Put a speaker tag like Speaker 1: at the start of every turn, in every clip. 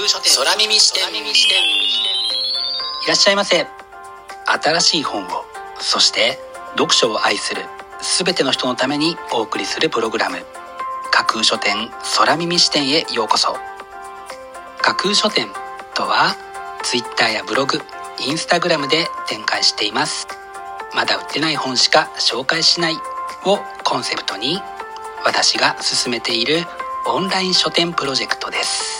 Speaker 1: 空書店。空耳視点。い
Speaker 2: らっしゃいませ。新しい本をそして読書を愛する全ての人のためにお送りするプログラム。架空書店空耳視点へようこそ。架空書店とは Twitter やブログインスタグラムで展開しています。まだ売ってない本しか紹介しないをコンセプトに私が進めているオンライン書店プロジェクトです。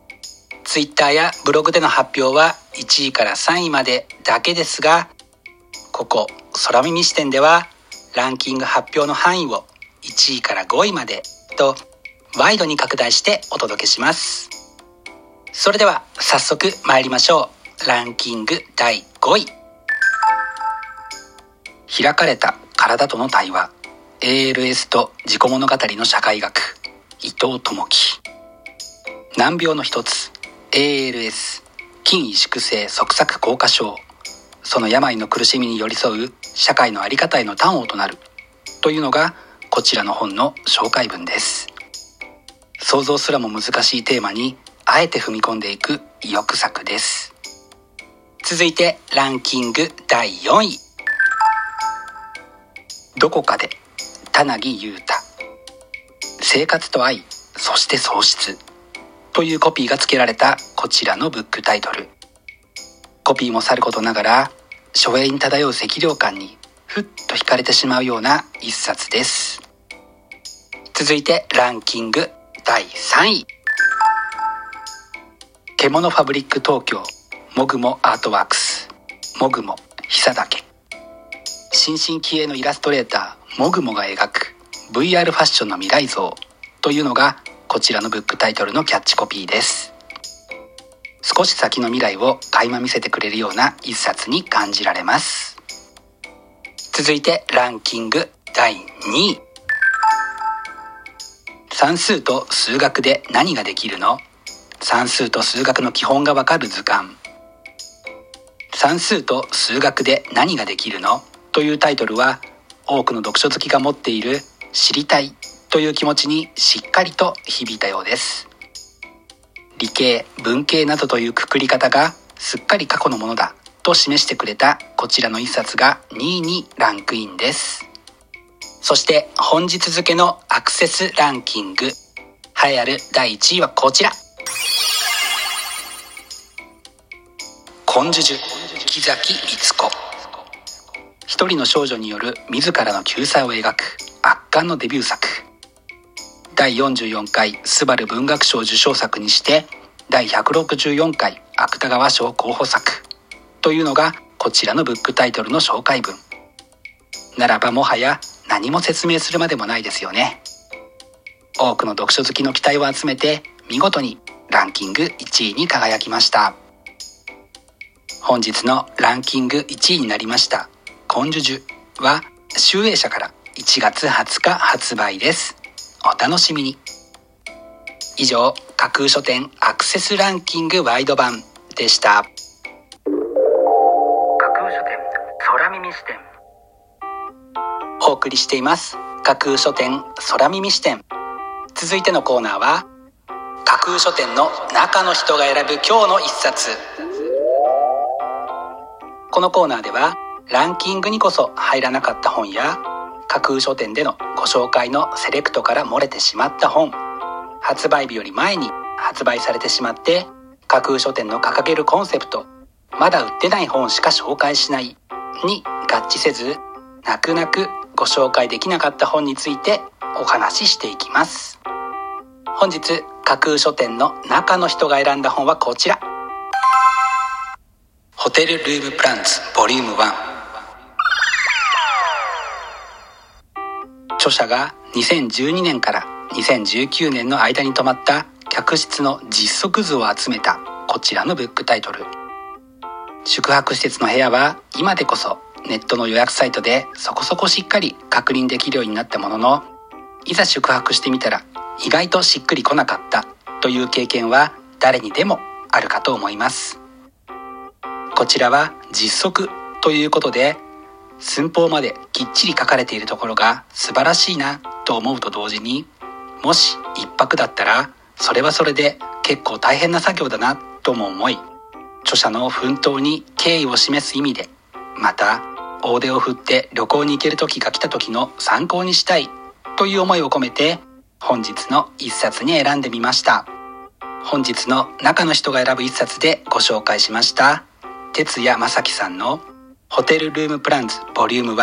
Speaker 2: Twitter やブログでの発表は1位から3位までだけですがここ空耳視点ではランキング発表の範囲を1位から5位までとワイドに拡大してお届けします。それでは早速参りましょう。ランキング第5位。開かれた体との対話。ALS と自己物語の社会学。伊藤智樹。難病の一つ。ALS 筋萎縮性側索硬化症。その病の苦しみに寄り添う社会の在り方への端緒となる。というのがこちらの本の紹介文です。想像すらも難しいテーマにあえて踏み込んでいく意欲作です。続いてランキング第4位。どこかで田凪優太。生活と愛そして喪失。というコピーが付けられたこちらのブックタイトル。コピーもさることながら書影に漂う赤涼感にふっと惹かれてしまうような一冊です。続いてランキング第3位。獣ファブリック東京もぐもアートワークス。もぐも久岳新進気鋭のイラストレーターもぐもが描く VR ファッションの未来像というのがこちらのブックタイトルのキャッチコピーです。少し先の未来を垣間見せてくれるような一冊に感じられます。続いてランキング第2位。算数と数学で何ができるの？算数と数学の基本がわかる図鑑。算数と数学で何ができるの？というタイトルは多くの読書好きが持っている知りたいという気持ちにしっかりと響いたようです。理系文系などというくくり方がすっかり過去のものだと示してくれたこちらの一冊が2位にランクインです。そして本日付のアクセスランキング栄えある第1位はこちら。根樹樹木崎律子。一人の少女による自らの救済を描く圧巻のデビュー作。第44回スバル文学賞受賞作にして第164回芥川賞候補作。というのがこちらのブックタイトルの紹介文。ならばもはや何も説明するまでもないですよね。多くの読書好きの期待を集めて見事にランキング1位に輝きました。本日のランキング1位になりました「コンジュジュ」は集英社から1月20日発売です。お楽しみに。以上架空書店アクセスランキングワイド版でした。架空書店耳視点。お送りしています。架空書店空耳視点。続いてのコーナーは架空書店の中の人が選ぶ今日の一冊。このコーナーではランキングにこそ入らなかった本や架空書店でのご紹介のセレクトから漏れてしまった本。発売日より前に発売されてしまって架空書店の掲げるコンセプトまだ売ってない本しか紹介しないに合致せず泣く泣くご紹介できなかった本についてお話ししていきます。本日架空書店の中の人が選んだ本はこちら。ホテルルームプランツボリューム1著者が2012年から2019年の間に泊まった客室の実測図を集めたこちらのブックタイトル。宿泊施設の部屋は今でこそネットの予約サイトでそこそこしっかり確認できるようになったもののいざ宿泊してみたら意外としっくりこなかったという経験は誰にでもあるかと思います。こちらは実測ということで寸法まできっちり書かれているところが素晴らしいなと思うと同時にもし一泊だったらそれはそれで結構大変な作業だなとも思い著者の奮闘に敬意を示す意味でまた大手を振って旅行に行ける時が来た時の参考にしたいという思いを込めて本日の一冊に選んでみました。本日の中の人が選ぶ一冊でご紹介しました。哲也正樹さんのホテルルームプランズボリューム1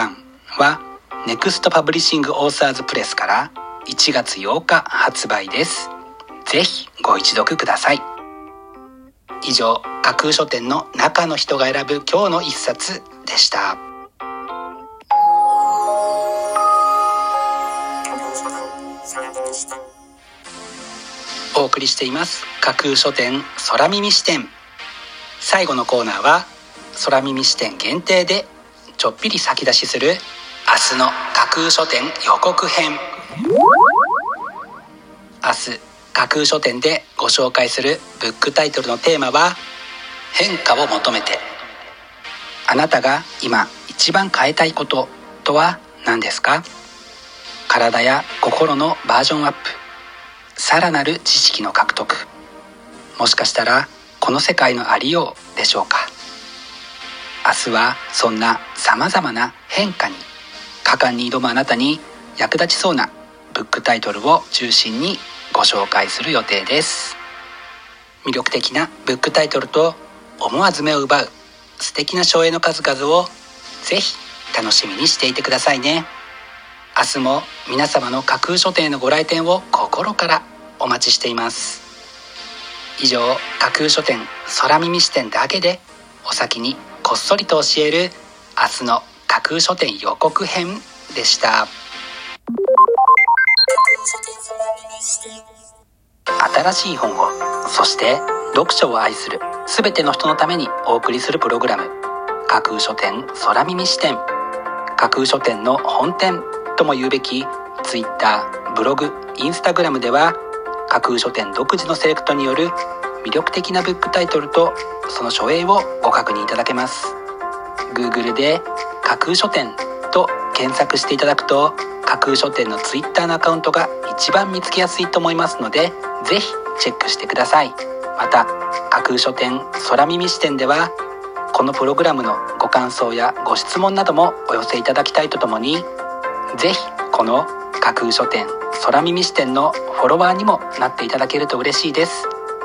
Speaker 2: はネクストパブリッシングオーサーズプレスから1月8日発売です。ぜひご一読ください。以上架空書店の中の人が選ぶ今日の一冊でした。お送りしています。架空書店空耳視点。最後のコーナーは空耳視点限定でちょっぴり先出しする明日の架空書店予告編。明日架空書店でご紹介するブックタイトルのテーマは変化を求めて。あなたが今一番変えたいこととは何ですか？体や心のバージョンアップ。さらなる知識の獲得。もしかしたらこの世界のありようでしょうか？明日はそんなさまざまな変化に果敢に挑むあなたに役立ちそうなブックタイトルを中心にご紹介する予定です。魅力的なブックタイトルと思わず目を奪う素敵な省エの数々をぜひ楽しみにしていてくださいね。明日も皆様の架空書店へのご来店を心からお待ちしています。以上架空書店空耳視点だけでお先にこっそりと教える明日の架空書店予告編でした。新しい本をそして読書を愛する全ての人のためにお送りするプログラム。架空書店空耳視点。架空書店の本店とも言うべき Twitter ブログインスタグラムでは架空書店独自のセレクトによる魅力的なブックタイトルとその書影をご確認いただけます。Google で架空書店と検索していただくと架空書店の Twitter のアカウントが一番見つけやすいと思いますのでぜひチェックしてください。また架空書店空耳視点ではこのプログラムのご感想やご質問などもお寄せいただきたいとともにぜひこの架空書店空耳視点のフォロワーにもなっていただけると嬉しいです。